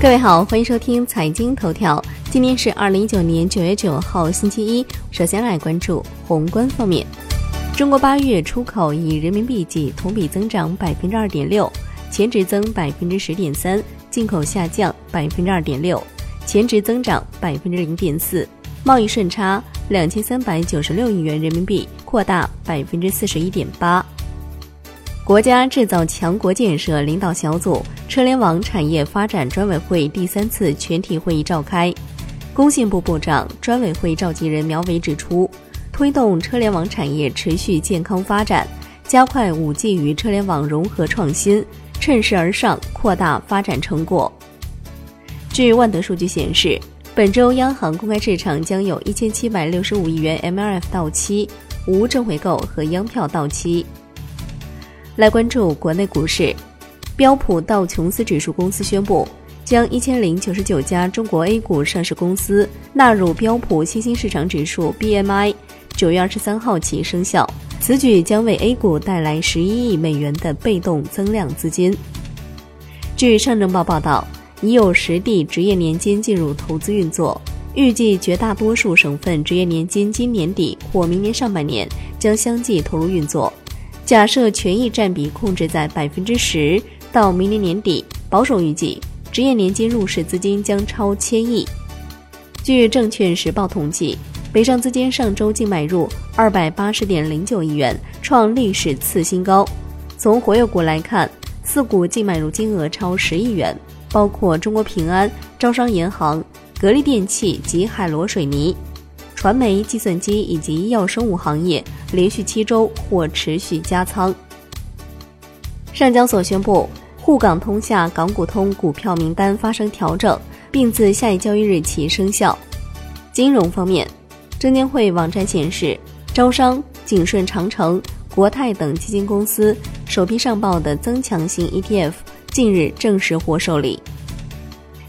各位好，欢迎收听财经头条。今天是二零一九年九月九号，星期一。首先来关注宏观方面，中国八月出口以人民币计同比增长百分之二点六，前值增百分之十点三；进口下降百分之二点六，前值增长百分之零点四。贸易顺差两千三百九十六亿元人民币，扩大百分之四十一点八。国家制造强国建设领导小组车联网产业发展专委会第三次全体会议召开，工信部部长、专委会召集人苗圩指出，推动车联网产业持续健康发展，加快五 G 与车联网融合创新，趁势而上，扩大发展成果。据万德数据显示，本周央行公开市场将有一千七百六十五亿元 MLF 到期，无正回购和央票到期。来关注国内股市，标普道琼斯指数公司宣布，将一千零九十九家中国 A 股上市公司纳入标普新兴市场指数 BMI，九月二十三号起生效。此举将为 A 股带来十一亿美元的被动增量资金。据上证报报道，已有十地职业年金进入投资运作，预计绝大多数省份职业年金今年底或明年上半年将相继投入运作。假设权益占比控制在百分之十，到明年年底，保守预计职业年金入市资金将超千亿。据证券时报统计，北上资金上周净买入二百八十点零九亿元，创历史次新高。从活跃股来看，四股净买入金额超十亿元，包括中国平安、招商银行、格力电器及海螺水泥。传媒、计算机以及医药生物行业连续七周或持续加仓。上交所宣布，沪港通下港股通股票名单发生调整，并自下一交易日起生效。金融方面，证监会网站显示，招商、景顺长城、国泰等基金公司首批上报的增强型 ETF 近日正式获受理。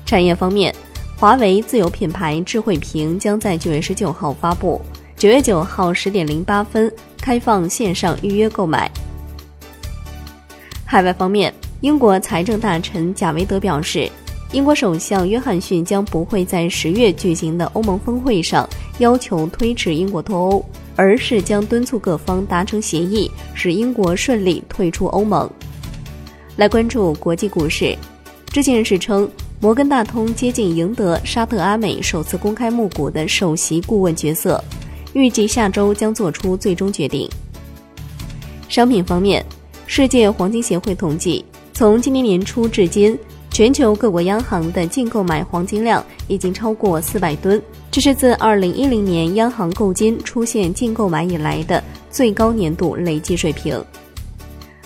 产业方面。华为自有品牌智慧屏将在九月十九号发布，九月九号十点零八分开放线上预约购买。海外方面，英国财政大臣贾维德表示，英国首相约翰逊将不会在十月举行的欧盟峰会上要求推迟英国脱欧，而是将敦促各方达成协议，使英国顺利退出欧盟。来关注国际股市，知情人士称。摩根大通接近赢得沙特阿美首次公开募股的首席顾问角色，预计下周将做出最终决定。商品方面，世界黄金协会统计，从今年年初至今，全球各国央行的净购买黄金量已经超过四百吨，这是自二零一零年央行购金出现净购买以来的最高年度累计水平。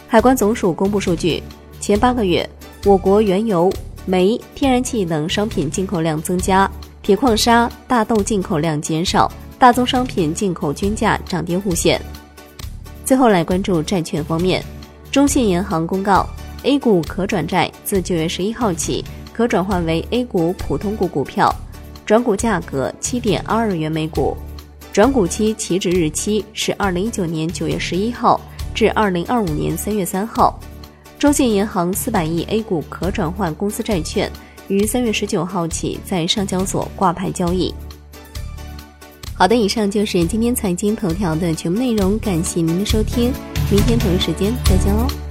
海关总署公布数据，前八个月，我国原油。煤、天然气等商品进口量增加，铁矿砂、大豆进口量减少，大宗商品进口均价涨跌互现。最后来关注债券方面，中信银行公告，A 股可转债自九月十一号起可转换为 A 股普通股股票，转股价格七点二二元每股，转股期起止日期是二零一九年九月十一号至二零二五年三月三号。中信银行四百亿 A 股可转换公司债券于三月十九号起在上交所挂牌交易。好的，以上就是今天财经头条的全部内容，感谢您的收听，明天同一时间再见喽。